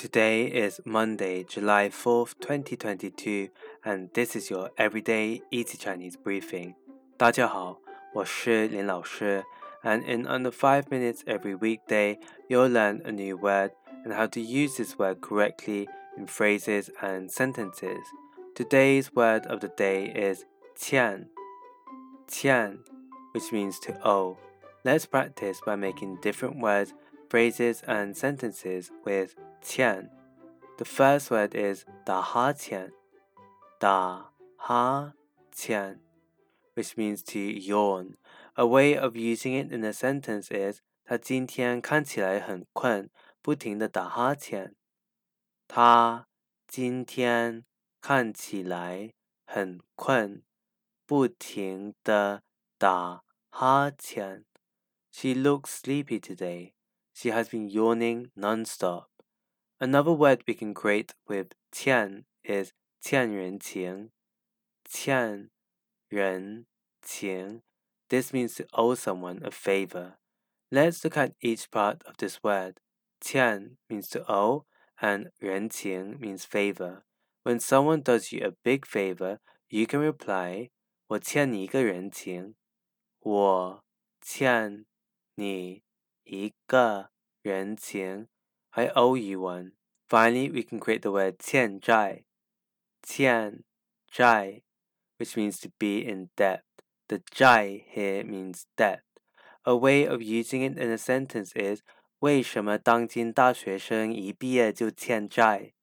Today is Monday, July 4th, 2022, and this is your everyday easy Chinese briefing. 大家好，我是林老师, and in under 5 minutes every weekday, you'll learn a new word and how to use this word correctly in phrases and sentences. Today's word of the day is "qian," "qian," which means to owe. Let's practice by making different words phrases and sentences with "qian". The first word is da ha qian", Da ha qian", which means to yawn. A way of using it in a sentence is 他今天看起来很困，不停的打哈欠。他今天看起来很困，不停的打哈欠。She looks sleepy today. She has been yawning nonstop. Another word we can create with qian is qianrenqing. Qianrenqing. This means to owe someone a favor. Let's look at each part of this word. Qian means to owe, and renqing means favor. When someone does you a big favor, you can reply, 我欠你一个人情。我欠你一个人情。I owe you one. Finally, we can create the word 欠债,欠债, which means to be in debt. The 债 here means debt. A way of using it in a sentence is 为什么当今大学生一毕业就欠债？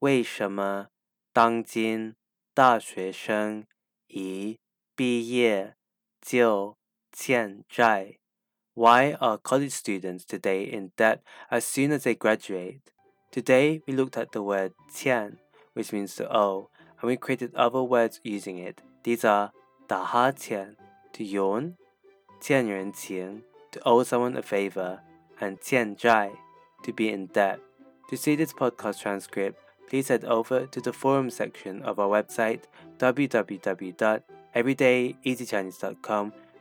为什么当今大学生一毕业就欠债 why are college students today in debt as soon as they graduate? Today, we looked at the word qian, which means to owe, and we created other words using it. These are da ha qian, to yawn, tian yuan tian, to owe someone a favor, and qian zhai, to be in debt. To see this podcast transcript, please head over to the forum section of our website www.everydayeasychinese.com